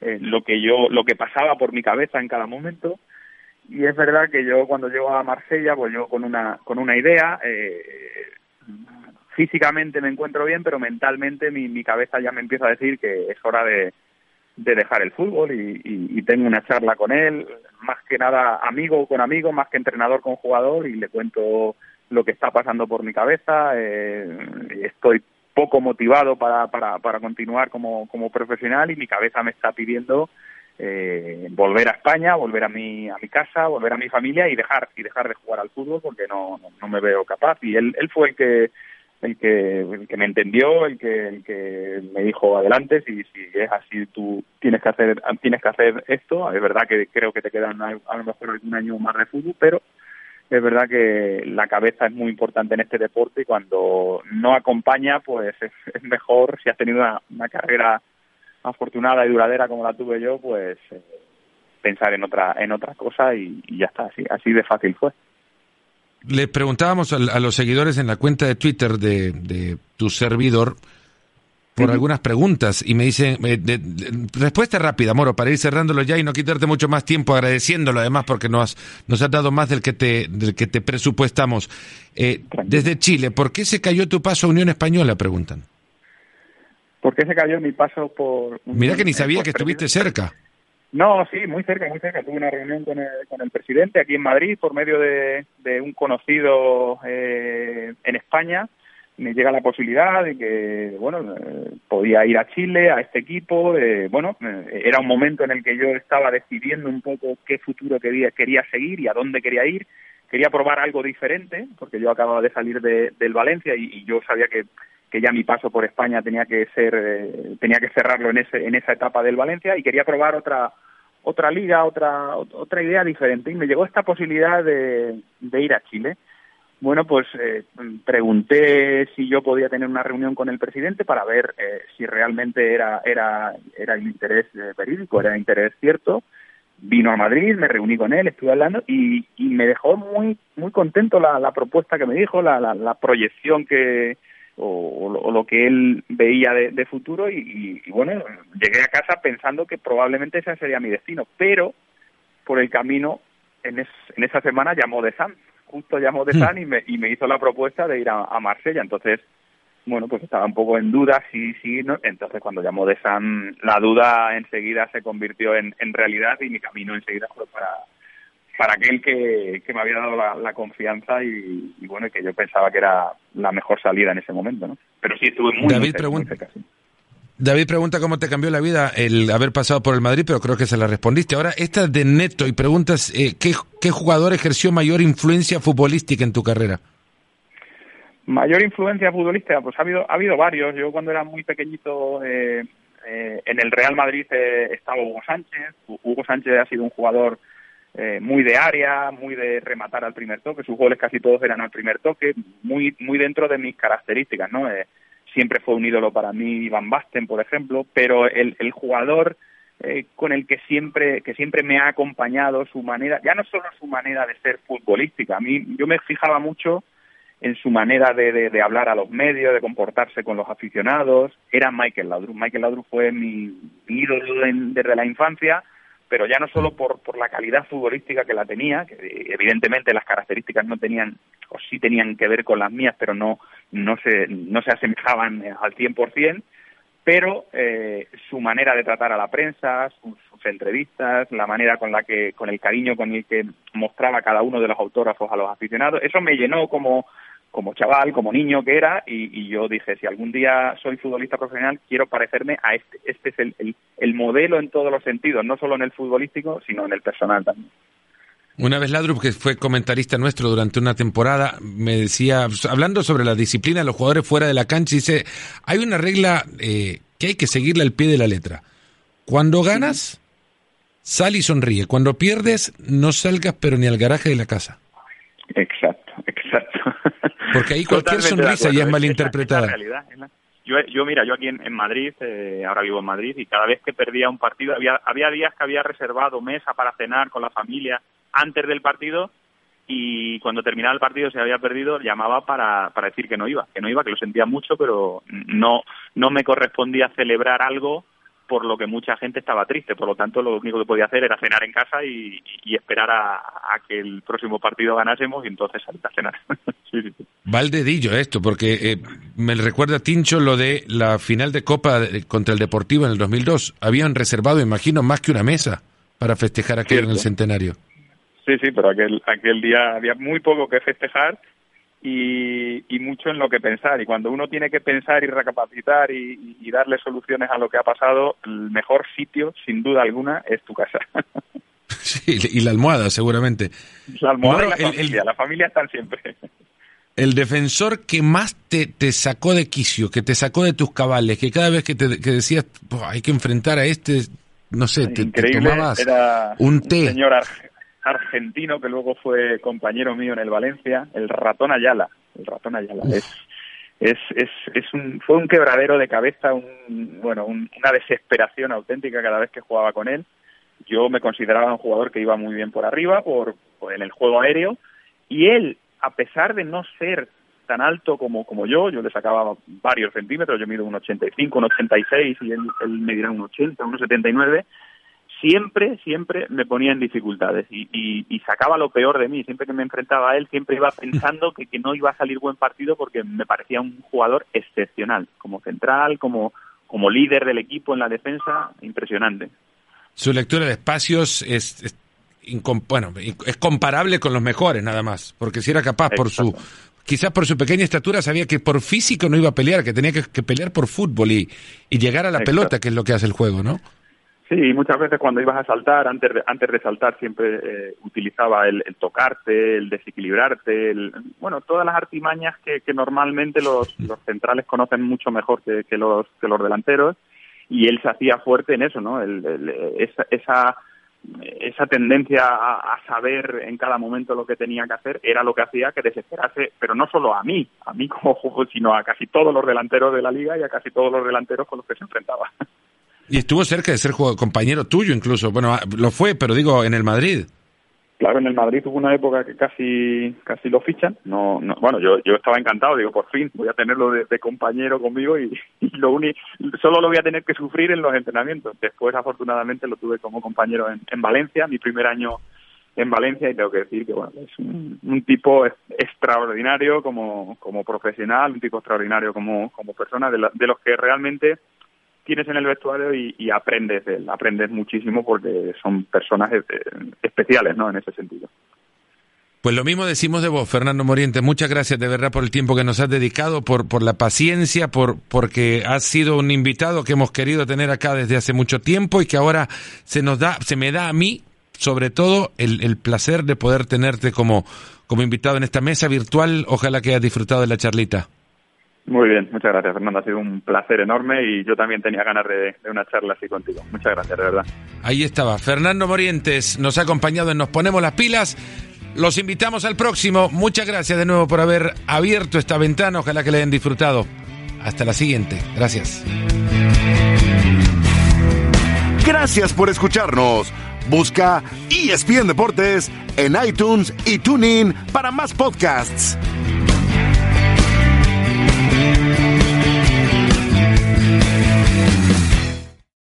eh, lo que yo, lo que pasaba por mi cabeza en cada momento. Y es verdad que yo cuando llego a Marsella, pues yo con una, con una idea, eh, físicamente me encuentro bien, pero mentalmente mi, mi cabeza ya me empieza a decir que es hora de, de dejar el fútbol y, tengo una charla con él, más que nada amigo con amigo, más que entrenador con jugador y le cuento lo que está pasando por mi cabeza. Eh, estoy poco motivado para, para, para continuar como, como profesional y mi cabeza me está pidiendo eh, volver a España, volver a mi, a mi casa, volver a mi familia y dejar, y dejar de jugar al fútbol porque no, no, no me veo capaz. Y él, él fue el que el que, me entendió, el que, el que me dijo adelante, si, si es así tú tienes que hacer, tienes que hacer esto, es verdad que creo que te quedan a, lo mejor algún año más de fútbol, pero es verdad que la cabeza es muy importante en este deporte y cuando no acompaña, pues es, mejor, si has tenido una, carrera afortunada y duradera como la tuve yo, pues eh, pensar en otra, en otra cosa y, y ya está, así, así de fácil fue le preguntábamos a, los seguidores en la cuenta de Twitter de, tu servidor por algunas preguntas y me dicen, eh, respuesta rápida, Moro, para ir cerrándolo ya y no quitarte mucho más tiempo agradeciéndolo además porque nos has, nos has dado más del que te, del que te presupuestamos. Eh, desde Chile, ¿por qué se cayó tu paso a Unión Española? Preguntan. ¿Por qué se cayó mi paso por... Mira que ni sabía que estuviste cerca. No, sí, muy cerca, muy cerca. Tuve una reunión con el, con el presidente aquí en Madrid por medio de, un conocido eh, en España. Me llega la posibilidad de que, bueno, eh, podía ir a Chile, a este equipo. Eh, bueno, era un momento en el que yo estaba decidiendo un poco qué futuro quería, quería seguir y a dónde quería ir. Quería probar algo diferente, porque yo acababa de salir de, del Valencia y, y yo sabía que que ya mi paso por España tenía que ser eh, tenía que cerrarlo en ese en esa etapa del Valencia y quería probar otra otra liga otra otra idea diferente. Y me llegó esta posibilidad de, ir a Chile. Bueno pues eh, pregunté si yo podía tener una reunión con el presidente para ver eh, si realmente era era era el interés verídico era interés cierto. Vino a Madrid, me reuní con él, estuve hablando y, y me dejó muy muy contento la, la propuesta que me dijo, la, la, la proyección que, o, lo que él veía de, futuro y, bueno, llegué a casa pensando que probablemente ese sería mi destino, pero por el camino en, en esa semana llamó de San, justo llamó de hmm. San y me, y me hizo la propuesta de ir a, Marsella, entonces bueno, pues estaba un poco en duda, sí, sí, no. Entonces, cuando llamó de San, la duda enseguida se convirtió en, en realidad y mi camino enseguida fue para, para aquel que, que me había dado la, confianza y, bueno, que yo pensaba que era la mejor salida en ese momento, ¿no? Pero sí estuve muy, David pregunta, David pregunta cómo te cambió la vida el haber pasado por el Madrid, pero creo que se la respondiste. Ahora, esta de Neto y preguntas, eh, ¿qué, ¿qué jugador ejerció mayor influencia futbolística en tu carrera? Mayor influencia futbolística, pues ha habido, ha habido varios. Yo cuando era muy pequeñito eh, eh, en el Real Madrid estaba Hugo Sánchez. Hugo Sánchez ha sido un jugador eh, muy de área, muy de rematar al primer toque, sus goles casi todos eran al primer toque, muy, muy dentro de mis características, ¿no? Eh, siempre fue un ídolo para mí Van Basten, por ejemplo, pero el, el jugador eh, con el que siempre, que siempre me ha acompañado su manera, ya no solo su manera de ser futbolística, a mí yo me fijaba mucho en su manera de, de, hablar a los medios, de comportarse con los aficionados, era Michael Laudrup. Michael Laudrup fue mi, ídolo desde la infancia pero ya no solo por, por la calidad futbolística que la tenía, que evidentemente las características no tenían, o sí tenían que ver con las mías, pero no, no, se, no se asemejaban al 100%, pero eh, su manera de tratar a la prensa, sus, sus, entrevistas, la manera con la que, con el cariño con el que mostraba cada uno de los autógrafos a los aficionados, eso me llenó como, como chaval, como niño que era, y, yo dije, si algún día soy futbolista profesional, quiero parecerme a este. Este es el, el, modelo en todos los sentidos, no solo en el futbolístico, sino en el personal también. Una vez Ladrup, que fue comentarista nuestro durante una temporada, me decía, hablando sobre la disciplina de los jugadores fuera de la cancha, dice, hay una regla eh, que hay que seguirle al pie de la letra. Cuando ganas, sal y sonríe. Cuando pierdes, no salgas pero ni al garaje de la casa. Exacto, exacto. Porque ahí cualquier sonrisa ya es malinterpretada. yo, yo, mira, yo aquí en, Madrid, eh, ahora vivo en Madrid, y cada vez que perdía un partido, había, había días que había reservado mesa para cenar con la familia antes del partido, y cuando terminaba el partido se había perdido llamaba para, para decir que no iba, que no iba, que lo sentía mucho, pero no, no me correspondía celebrar algo por lo que mucha gente estaba triste. Por lo tanto, lo único que podía hacer era cenar en casa y, esperar a, que el próximo partido ganásemos y entonces salir a cenar. Valdedillo esto, porque eh, me recuerda Tincho lo de la final de Copa contra el Deportivo en el 2002. Habían reservado, imagino, más que una mesa para festejar aquello en el centenario. Sí, sí, pero aquel, aquel día había muy poco que festejar y, mucho en lo que pensar. Y cuando uno tiene que pensar y recapacitar y, darle soluciones a lo que ha pasado, el mejor sitio, sin duda alguna, es tu casa. Sí, y la almohada, seguramente. La almohada y la familia, la familia están siempre. El defensor que más te, te, sacó de quicio, que te sacó de tus cabales, que cada vez que te que decías, hay que enfrentar a este, no sé, te, tomabas era un té. señor argentino que luego fue compañero mío en el Valencia, el ratón Ayala. El ratón Ayala es, es, es, es un, fue un quebradero de cabeza, un, bueno, una desesperación auténtica cada vez que jugaba con él. Yo me consideraba un jugador que iba muy bien por arriba, por, en el juego aéreo, y él, a pesar de no ser tan alto como, como yo, yo le sacaba varios centímetros, yo mido un 85, un 86 y él, él me dirá un 80, un 79, siempre, siempre me ponía en dificultades y, y, sacaba lo peor de mí. Siempre que me enfrentaba a él, siempre iba pensando que, que, no iba a salir buen partido porque me parecía un jugador excepcional, como central, como, como líder del equipo en la defensa, impresionante. Su lectura de espacios es, es bueno, es comparable con los mejores nada más, porque si era capaz por su quizás por su pequeña estatura sabía que por físico no iba a pelear, que tenía que, pelear por fútbol y, y llegar a la pelota, que es lo que hace el juego, ¿no? Sí, muchas veces cuando ibas a saltar, antes de, antes de saltar siempre eh, utilizaba el, tocarte, el desequilibrarte, el, bueno, todas las artimañas que, normalmente los, los, centrales conocen mucho mejor que, los, que los delanteros y él se hacía fuerte en eso, ¿no? El, esa, esa, esa tendencia a, a, saber en cada momento lo que tenía que hacer era lo que hacía que desesperase, pero no solo a mí, a mí como juego, sino a casi todos los delanteros de la liga y a casi todos los delanteros con los que se enfrentaba. Y estuvo cerca de ser compañero tuyo incluso. Bueno, ah, lo fue, pero digo, en el Madrid. Claro, en el Madrid hubo una época que casi casi lo fichan. No, no bueno, yo yo estaba encantado, digo, por fin voy a tenerlo de, compañero conmigo y, lo único solo lo voy a tener que sufrir en los entrenamientos. Después, afortunadamente, lo tuve como compañero en, en Valencia, mi primer año en Valencia y tengo que decir que bueno es un, tipo extraordinario como como profesional, un tipo extraordinario como como persona de, de los que realmente tienes en el vestuario y, aprendes aprendes muchísimo porque son personas eh, especiales, ¿no? En ese sentido. Pues lo mismo decimos de vos, Fernando Moriente. Muchas gracias de verdad por el tiempo que nos has dedicado, por, la paciencia, por porque has sido un invitado que hemos querido tener acá desde hace mucho tiempo y que ahora se nos da, se me da a mí, sobre todo, el, el placer de poder tenerte como, como invitado en esta mesa virtual. Ojalá que hayas disfrutado de la charlita. Muy bien, muchas gracias Fernando, ha sido un placer enorme y yo también tenía ganas de, una charla así contigo. Muchas gracias, de verdad. Ahí estaba, Fernando Morientes nos ha acompañado en Nos Ponemos las Pilas. Los invitamos al próximo. Muchas gracias de nuevo por haber abierto esta ventana. Ojalá que la hayan disfrutado. Hasta la siguiente. Gracias. Gracias por escucharnos. Busca ESPN Deportes en iTunes y TuneIn para más podcasts.